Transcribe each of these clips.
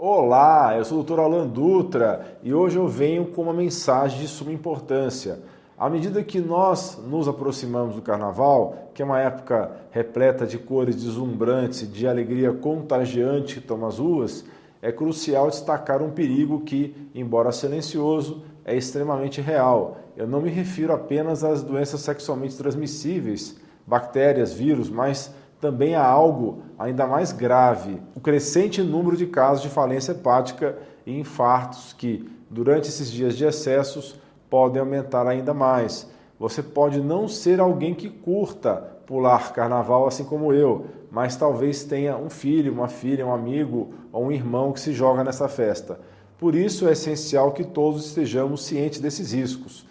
Olá, eu sou o Dr. Alan Dutra e hoje eu venho com uma mensagem de suma importância. À medida que nós nos aproximamos do Carnaval, que é uma época repleta de cores deslumbrantes, de alegria contagiante que toma as ruas, é crucial destacar um perigo que, embora silencioso, é extremamente real. Eu não me refiro apenas às doenças sexualmente transmissíveis, bactérias, vírus, mas também há algo ainda mais grave: o crescente número de casos de falência hepática e infartos que, durante esses dias de excessos, podem aumentar ainda mais. Você pode não ser alguém que curta pular carnaval assim como eu, mas talvez tenha um filho, uma filha, um amigo ou um irmão que se joga nessa festa. Por isso é essencial que todos estejamos cientes desses riscos.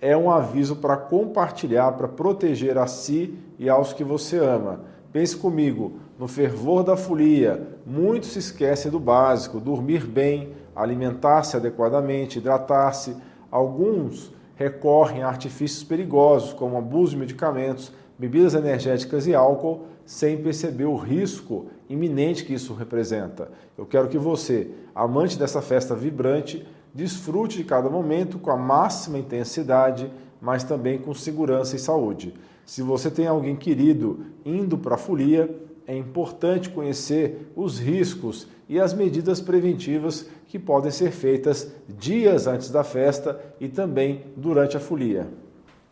É um aviso para compartilhar, para proteger a si e aos que você ama. Pense comigo, no fervor da folia, muito se esquece do básico: dormir bem, alimentar-se adequadamente, hidratar-se. Alguns recorrem a artifícios perigosos, como abuso de medicamentos, bebidas energéticas e álcool, sem perceber o risco iminente que isso representa. Eu quero que você, amante dessa festa vibrante, desfrute de cada momento com a máxima intensidade, mas também com segurança e saúde. Se você tem alguém querido indo para a folia, é importante conhecer os riscos e as medidas preventivas que podem ser feitas dias antes da festa e também durante a folia.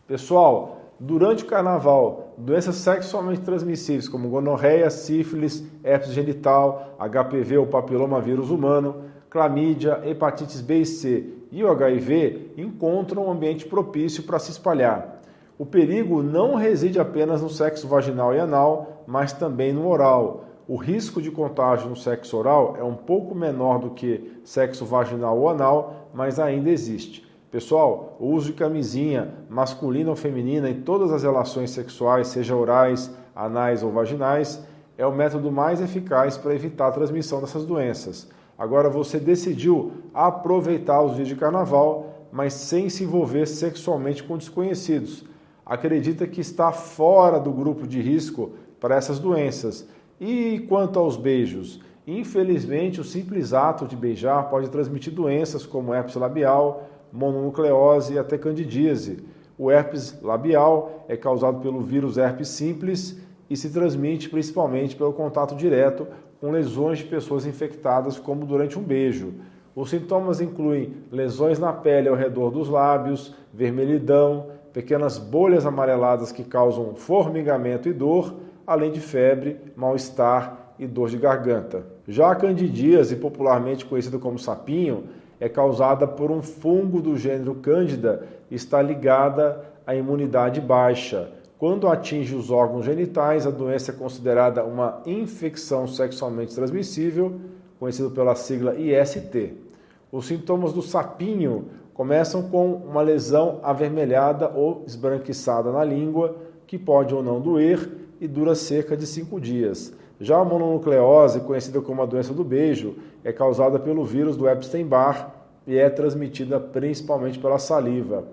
Pessoal, durante o carnaval, doenças sexualmente transmissíveis como gonorreia, sífilis, herpes genital, HPV ou papilomavírus humano, clamídia, hepatites B e C e o HIV encontram um ambiente propício para se espalhar. O perigo não reside apenas no sexo vaginal e anal, mas também no oral. O risco de contágio no sexo oral é um pouco menor do que sexo vaginal ou anal, mas ainda existe. Pessoal, o uso de camisinha masculina ou feminina em todas as relações sexuais, seja orais, anais ou vaginais, é o método mais eficaz para evitar a transmissão dessas doenças. Agora você decidiu aproveitar os dias de carnaval, mas sem se envolver sexualmente com desconhecidos acredita que está fora do grupo de risco para essas doenças. E quanto aos beijos? Infelizmente, o simples ato de beijar pode transmitir doenças como herpes labial, mononucleose e até candidíase. O herpes labial é causado pelo vírus herpes simples e se transmite principalmente pelo contato direto com lesões de pessoas infectadas, como durante um beijo. Os sintomas incluem lesões na pele ao redor dos lábios, vermelhidão, pequenas bolhas amareladas que causam formigamento e dor, além de febre, mal-estar e dor de garganta. Já a candidíase, popularmente conhecida como sapinho, é causada por um fungo do gênero Cândida e está ligada à imunidade baixa. Quando atinge os órgãos genitais, a doença é considerada uma infecção sexualmente transmissível, conhecida pela sigla IST. Os sintomas do sapinho começam com uma lesão avermelhada ou esbranquiçada na língua, que pode ou não doer e dura cerca de 5 dias. Já a mononucleose, conhecida como a doença do beijo, é causada pelo vírus do Epstein-Barr e é transmitida principalmente pela saliva.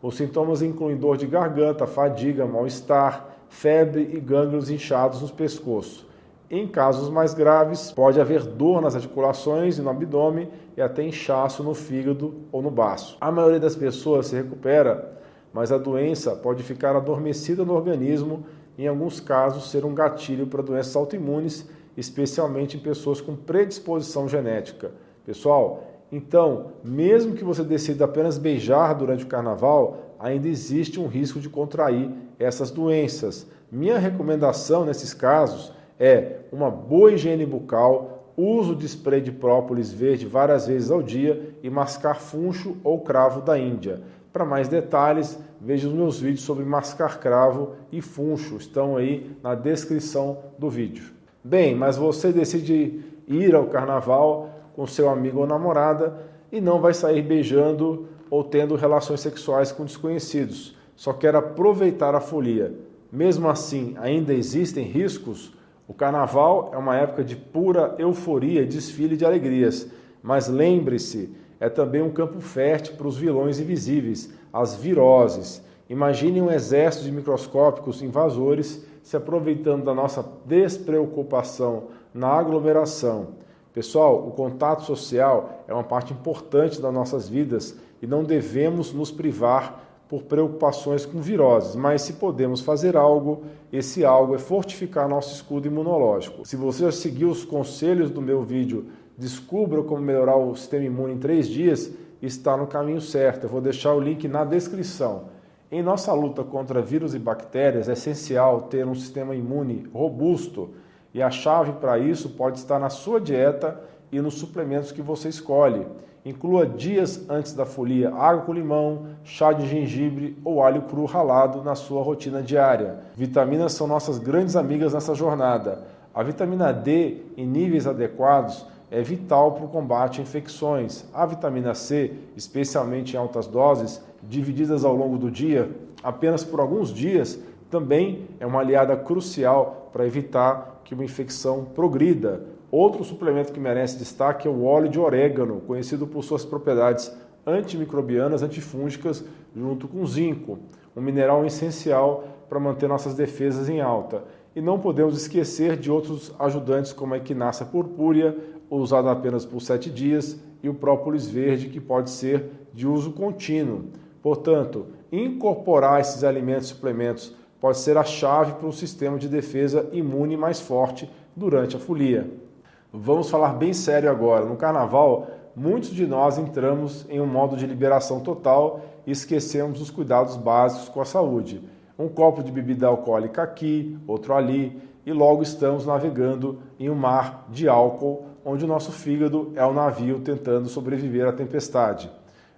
Os sintomas incluem dor de garganta, fadiga, mal-estar, febre e gânglios inchados no pescoço. Em casos mais graves, pode haver dor nas articulações e no abdômen e até inchaço no fígado ou no baço. A maioria das pessoas se recupera, mas a doença pode ficar adormecida no organismo e, em alguns casos, ser um gatilho para doenças autoimunes, especialmente em pessoas com predisposição genética. Pessoal, então, mesmo que você decida apenas beijar durante o carnaval, ainda existe um risco de contrair essas doenças. Minha recomendação nesses casos é uma boa higiene bucal, uso de spray de própolis verde várias vezes ao dia e mascar funcho ou cravo da Índia. Para mais detalhes, veja os meus vídeos sobre mascar cravo e funcho, estão aí na descrição do vídeo. Bem, mas você decide ir ao carnaval com seu amigo ou namorada e não vai sair beijando ou tendo relações sexuais com desconhecidos. Só quer aproveitar a folia. Mesmo assim, ainda existem riscos? O carnaval é uma época de pura euforia desfile de alegrias, mas lembre-se, é também um campo fértil para os vilões invisíveis, as viroses. Imagine um exército de microscópicos invasores se aproveitando da nossa despreocupação na aglomeração. Pessoal, o contato social é uma parte importante das nossas vidas e não devemos nos privar por preocupações com viroses, mas se podemos fazer algo, esse algo é fortificar nosso escudo imunológico. Se você já seguiu os conselhos do meu vídeo Descubra como melhorar o sistema imune em três dias, está no caminho certo. Eu vou deixar o link na descrição. Em nossa luta contra vírus e bactérias, é essencial ter um sistema imune robusto e a chave para isso pode estar na sua dieta e nos suplementos que você escolhe. Inclua dias antes da folia água com limão, chá de gengibre ou alho cru ralado na sua rotina diária. Vitaminas são nossas grandes amigas nessa jornada. A vitamina D em níveis adequados é vital para o combate a infecções. A vitamina C, especialmente em altas doses, divididas ao longo do dia, apenas por alguns dias, também é uma aliada crucial para evitar que uma infecção progrida. Outro suplemento que merece destaque é o óleo de orégano, conhecido por suas propriedades antimicrobianas, antifúngicas, junto com zinco, um mineral essencial para manter nossas defesas em alta. E não podemos esquecer de outros ajudantes como a equinácea purpúrea, usada apenas por sete dias, e o própolis verde, que pode ser de uso contínuo. Portanto, incorporar esses alimentos e suplementos pode ser a chave para um sistema de defesa imune mais forte durante a folia. Vamos falar bem sério agora. No carnaval, muitos de nós entramos em um modo de liberação total e esquecemos os cuidados básicos com a saúde. Um copo de bebida alcoólica aqui, outro ali, e logo estamos navegando em um mar de álcool, onde o nosso fígado é o navio tentando sobreviver à tempestade.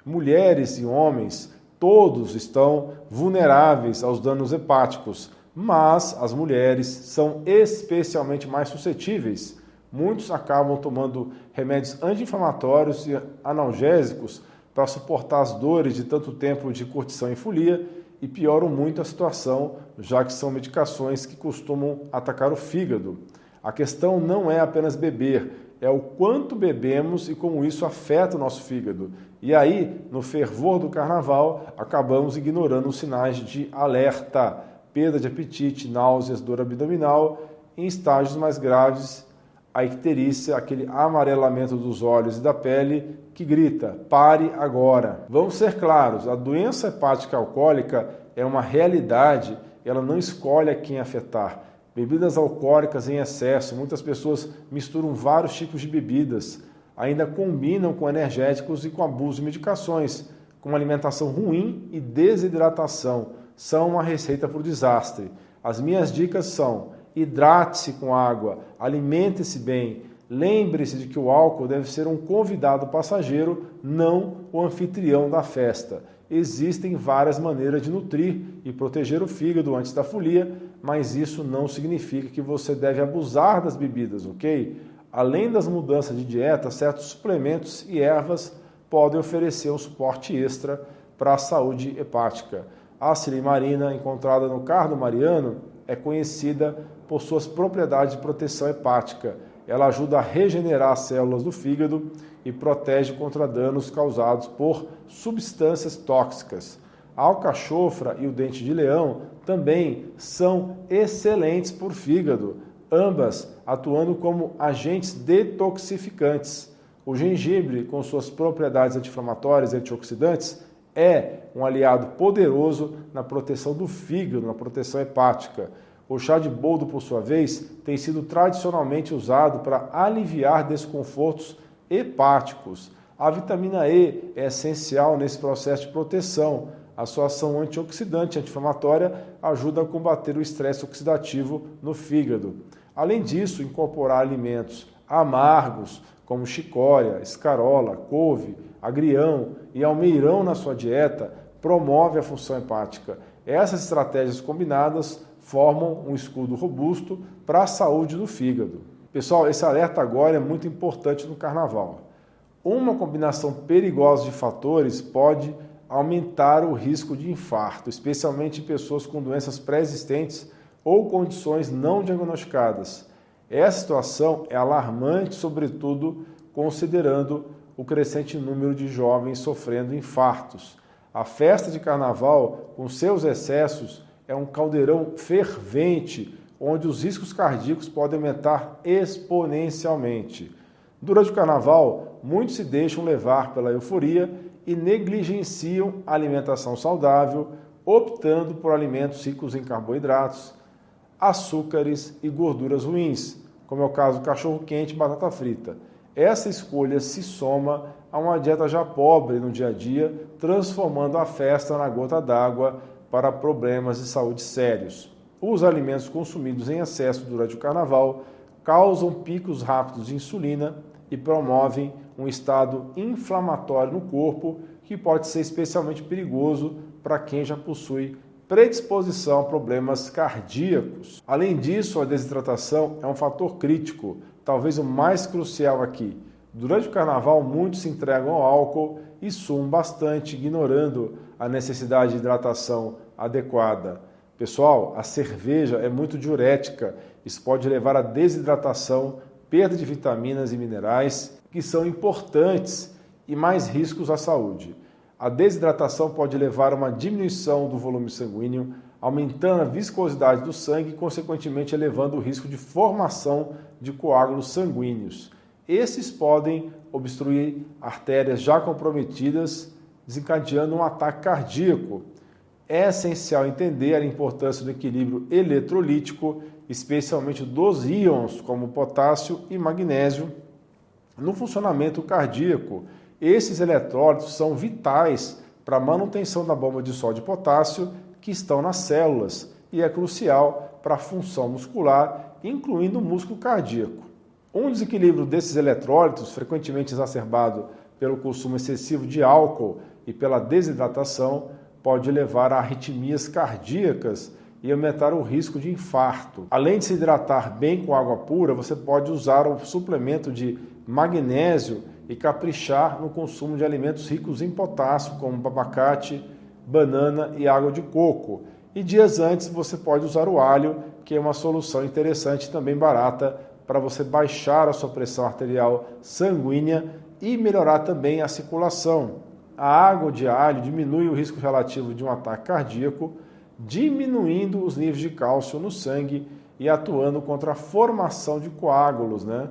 Mulheres e homens, todos estão vulneráveis aos danos hepáticos, mas as mulheres são especialmente mais suscetíveis Muitos acabam tomando remédios anti-inflamatórios e analgésicos para suportar as dores de tanto tempo de curtição e folia e pioram muito a situação, já que são medicações que costumam atacar o fígado. A questão não é apenas beber, é o quanto bebemos e como isso afeta o nosso fígado. E aí, no fervor do carnaval, acabamos ignorando os sinais de alerta, perda de apetite, náuseas, dor abdominal, em estágios mais graves a icterícia, aquele amarelamento dos olhos e da pele que grita: pare agora. Vamos ser claros, a doença hepática alcoólica é uma realidade, ela não escolhe a quem afetar. Bebidas alcoólicas em excesso, muitas pessoas misturam vários tipos de bebidas, ainda combinam com energéticos e com abuso de medicações, com alimentação ruim e desidratação. São uma receita para o desastre. As minhas dicas são hidrate-se com água, alimente-se bem. Lembre-se de que o álcool deve ser um convidado passageiro, não o anfitrião da festa. Existem várias maneiras de nutrir e proteger o fígado antes da folia, mas isso não significa que você deve abusar das bebidas, ok? Além das mudanças de dieta, certos suplementos e ervas podem oferecer um suporte extra para a saúde hepática. A silimarina, encontrada no cardo mariano, é conhecida por suas propriedades de proteção hepática. Ela ajuda a regenerar as células do fígado e protege contra danos causados por substâncias tóxicas. A alcachofra e o dente de leão também são excelentes por fígado, ambas atuando como agentes detoxificantes. O gengibre, com suas propriedades anti-inflamatórias e antioxidantes, é um aliado poderoso na proteção do fígado, na proteção hepática. O chá de boldo, por sua vez, tem sido tradicionalmente usado para aliviar desconfortos hepáticos. A vitamina E é essencial nesse processo de proteção. A sua ação antioxidante anti-inflamatória ajuda a combater o estresse oxidativo no fígado. Além disso, incorporar alimentos amargos, como chicória, escarola, couve, agrião e almeirão na sua dieta, promove a função hepática. Essas estratégias combinadas formam um escudo robusto para a saúde do fígado. Pessoal, esse alerta agora é muito importante no carnaval. Uma combinação perigosa de fatores pode aumentar o risco de infarto, especialmente em pessoas com doenças pré-existentes ou condições não diagnosticadas. Essa situação é alarmante, sobretudo considerando o crescente número de jovens sofrendo infartos. A festa de carnaval, com seus excessos, é um caldeirão fervente, onde os riscos cardíacos podem aumentar exponencialmente. Durante o carnaval, muitos se deixam levar pela euforia e negligenciam a alimentação saudável, optando por alimentos ricos em carboidratos, açúcares e gorduras ruins, como é o caso do cachorro quente e batata frita. Essa escolha se soma a uma dieta já pobre no dia a dia, transformando a festa na gota d'água para problemas de saúde sérios. Os alimentos consumidos em excesso durante o carnaval causam picos rápidos de insulina e promovem um estado inflamatório no corpo que pode ser especialmente perigoso para quem já possui predisposição a problemas cardíacos. Além disso, a desidratação é um fator crítico, talvez o mais crucial aqui. Durante o carnaval, muitos se entregam ao álcool e suam bastante, ignorando a necessidade de hidratação adequada. Pessoal, a cerveja é muito diurética, isso pode levar à desidratação, perda de vitaminas e minerais, que são importantes e mais riscos à saúde. A desidratação pode levar a uma diminuição do volume sanguíneo, aumentando a viscosidade do sangue e, consequentemente, elevando o risco de formação de coágulos sanguíneos. Esses podem obstruir artérias já comprometidas, desencadeando um ataque cardíaco. É essencial entender a importância do equilíbrio eletrolítico, especialmente dos íons como potássio e magnésio, no funcionamento cardíaco esses eletrólitos são vitais para a manutenção da bomba de sódio e potássio que estão nas células e é crucial para a função muscular, incluindo o músculo cardíaco. Um desequilíbrio desses eletrólitos, frequentemente exacerbado pelo consumo excessivo de álcool e pela desidratação, pode levar a arritmias cardíacas e aumentar o risco de infarto. Além de se hidratar bem com água pura, você pode usar o suplemento de magnésio e caprichar no consumo de alimentos ricos em potássio, como abacate, banana e água de coco. E dias antes você pode usar o alho, que é uma solução interessante e também barata para você baixar a sua pressão arterial sanguínea e melhorar também a circulação. A água de alho diminui o risco relativo de um ataque cardíaco, diminuindo os níveis de cálcio no sangue e atuando contra a formação de coágulos, né?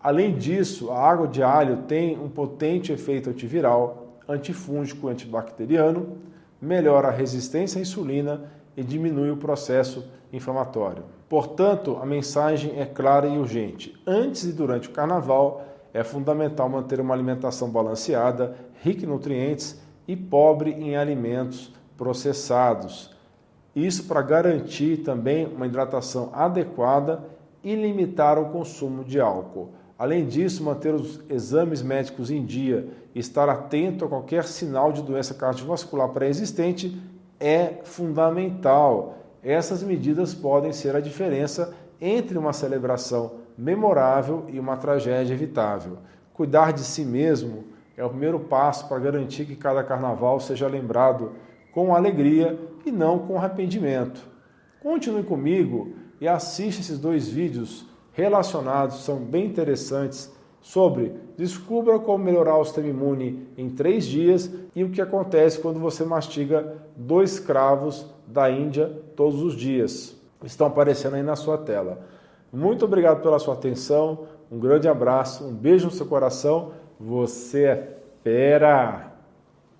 Além disso, a água de alho tem um potente efeito antiviral, antifúngico antibacteriano, melhora a resistência à insulina e diminui o processo inflamatório. Portanto, a mensagem é clara e urgente. Antes e durante o carnaval, é fundamental manter uma alimentação balanceada, rica em nutrientes e pobre em alimentos processados. Isso para garantir também uma hidratação adequada e limitar o consumo de álcool. Além disso, manter os exames médicos em dia e estar atento a qualquer sinal de doença cardiovascular pré-existente é fundamental. Essas medidas podem ser a diferença entre uma celebração memorável e uma tragédia evitável. Cuidar de si mesmo é o primeiro passo para garantir que cada carnaval seja lembrado com alegria e não com arrependimento. Continue comigo e assista esses dois vídeos relacionados, são bem interessantes, sobre descubra como melhorar o sistema imune em três dias e o que acontece quando você mastiga dois cravos da Índia todos os dias. Estão aparecendo aí na sua tela. Muito obrigado pela sua atenção, um grande abraço, um beijo no seu coração. Você é fera!